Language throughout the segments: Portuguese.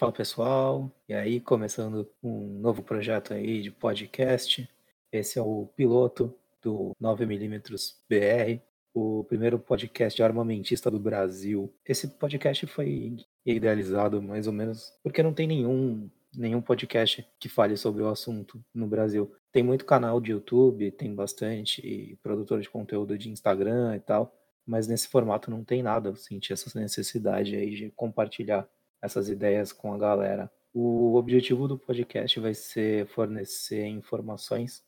Fala pessoal, e aí começando um novo projeto aí de podcast. Esse é o piloto do 9mm BR, o primeiro podcast armamentista do Brasil. Esse podcast foi idealizado mais ou menos porque não tem nenhum nenhum podcast que fale sobre o assunto no Brasil. Tem muito canal de YouTube, tem bastante produtor de conteúdo de Instagram e tal, mas nesse formato não tem nada. Eu senti essa necessidade aí de compartilhar essas ideias com a galera. O objetivo do podcast vai ser fornecer informações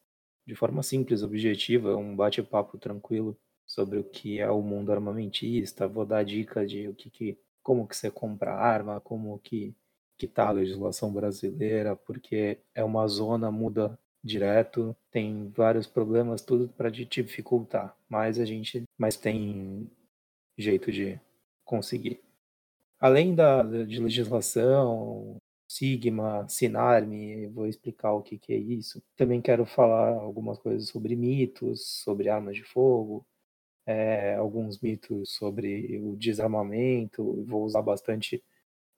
de forma simples, objetiva, um bate-papo tranquilo sobre o que é o mundo armamentista. Vou dar dica de o que, que como que você compra arma, como que que tá a legislação brasileira, porque é uma zona muda direto, tem vários problemas, tudo para te dificultar, mas a gente mas tem jeito de conseguir. Além da, de legislação, Sigma, Sinarme, vou explicar o que, que é isso. Também quero falar algumas coisas sobre mitos, sobre armas de fogo, é, alguns mitos sobre o desarmamento. Vou usar bastante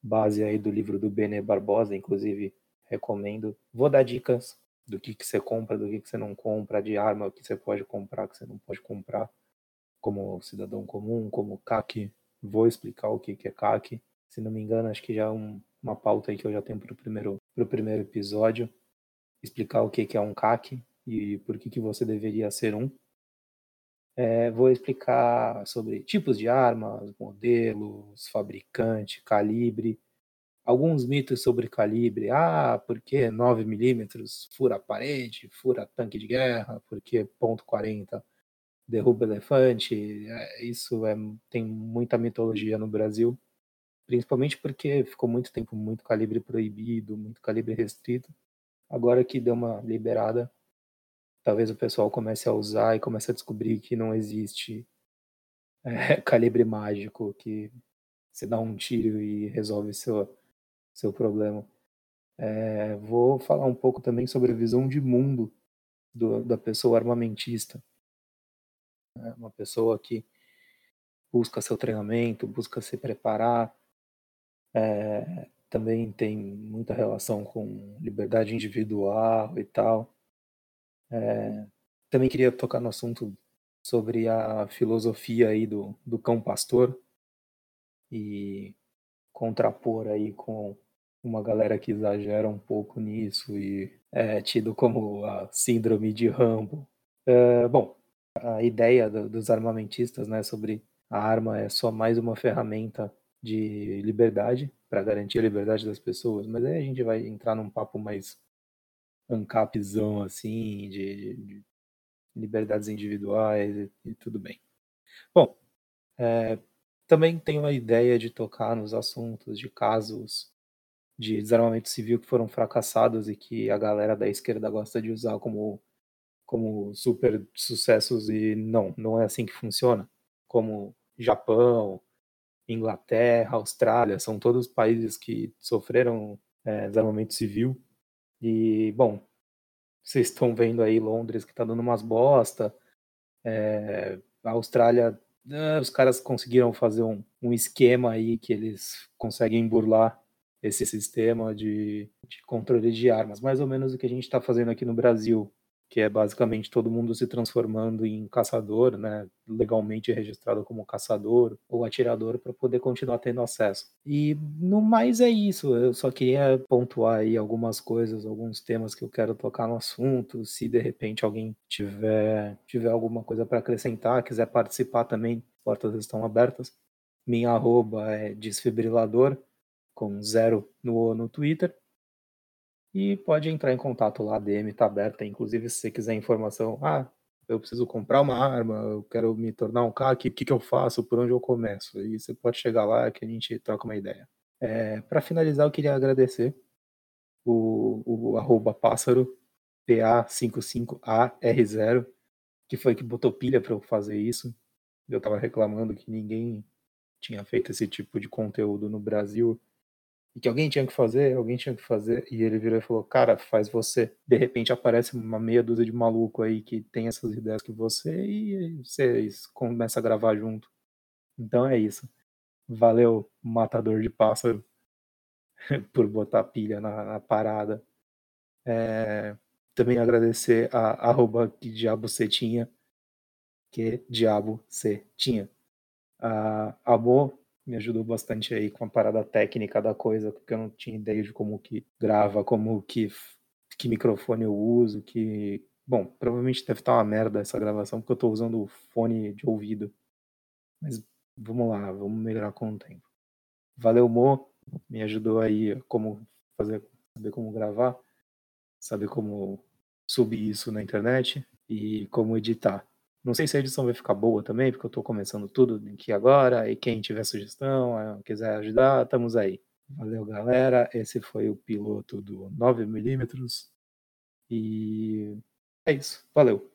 base aí do livro do Bene Barbosa, inclusive recomendo. Vou dar dicas do que, que você compra, do que, que você não compra, de arma, o que você pode comprar, o que você não pode comprar, como cidadão comum, como CAC Vou explicar o que, que é CAC. Se não me engano, acho que já é um, uma pauta aí que eu já tenho para o primeiro, primeiro episódio. Explicar o que, que é um CAC e por que, que você deveria ser um. É, vou explicar sobre tipos de armas, modelos, fabricante, calibre, alguns mitos sobre calibre. Ah, porque 9mm fura parede, fura tanque de guerra, porque ponto .40 derruba elefante. É, isso é, tem muita mitologia no Brasil, principalmente porque ficou muito tempo muito calibre proibido, muito calibre restrito. Agora que deu uma liberada, talvez o pessoal comece a usar e comece a descobrir que não existe é, calibre mágico, que você dá um tiro e resolve seu, seu problema. É, vou falar um pouco também sobre a visão de mundo do, da pessoa armamentista né? Uma pessoa que busca seu treinamento, busca se preparar, é, também tem muita relação com liberdade individual e tal. É, também queria tocar no assunto sobre a filosofia aí do, do cão pastor e contrapor aí com uma galera que exagera um pouco nisso e é tido como a síndrome de Rambo. É, bom, a ideia do, dos armamentistas, né, sobre a arma é só mais uma ferramenta de liberdade para garantir a liberdade das pessoas, mas aí a gente vai entrar num papo mais ancapzão assim, de, de liberdades individuais e, e, tudo bem. Bom, é, também tenho a ideia de tocar nos assuntos de casos de desarmamento civil que foram fracassados e que a galera da esquerda gosta de usar como como super sucessos e não, não é assim que funciona. Como Japão, Inglaterra, Austrália, são todos países que sofreram é, desarmamento civil. E, bom, vocês estão vendo aí Londres que está dando umas bosta. É, a Austrália, é, os caras conseguiram fazer um, um esquema aí que eles conseguem burlar esse sistema de, de controle de armas. Mais ou menos o que a gente está fazendo aqui no Brasil que é basicamente todo mundo se transformando em caçador, né, legalmente registrado como caçador ou atirador para poder continuar tendo acesso. E no mais é isso, eu só queria pontuar aí algumas coisas, alguns temas que eu quero tocar no assunto, se de repente alguém tiver tiver alguma coisa para acrescentar, quiser participar também, portas estão abertas. Minha arroba é desfibrilador com zero no, no Twitter e pode entrar em contato lá, a DM está aberta. Inclusive, se você quiser informação, ah, eu preciso comprar uma arma, eu quero me tornar um CAC, o que, que eu faço, por onde eu começo? E você pode chegar lá que a gente troca uma ideia. É, Para finalizar, eu queria agradecer o, o arroba pássaro, PA55AR0, que foi que botou pilha para eu fazer isso. Eu estava reclamando que ninguém tinha feito esse tipo de conteúdo no Brasil e que alguém tinha que fazer, alguém tinha que fazer, e ele virou e falou, cara, faz você. De repente aparece uma meia dúzia de maluco aí que tem essas ideias que você, e vocês começam a gravar junto. Então é isso. Valeu, matador de pássaro. por botar pilha na, na parada. É, também agradecer a arroba que diabo você tinha, que diabo você tinha. A Amor me ajudou bastante aí com a parada técnica da coisa, porque eu não tinha ideia de como que grava, como que, que microfone eu uso, que... Bom, provavelmente deve estar uma merda essa gravação, porque eu estou usando fone de ouvido. Mas vamos lá, vamos melhorar com o tempo. Valeu, Mo, me ajudou aí como fazer, saber como gravar, saber como subir isso na internet e como editar. Não sei se a edição vai ficar boa também, porque eu estou começando tudo aqui agora. E quem tiver sugestão, eh, quiser ajudar, estamos aí. Valeu, galera. Esse foi o piloto do 9mm. E é isso. Valeu.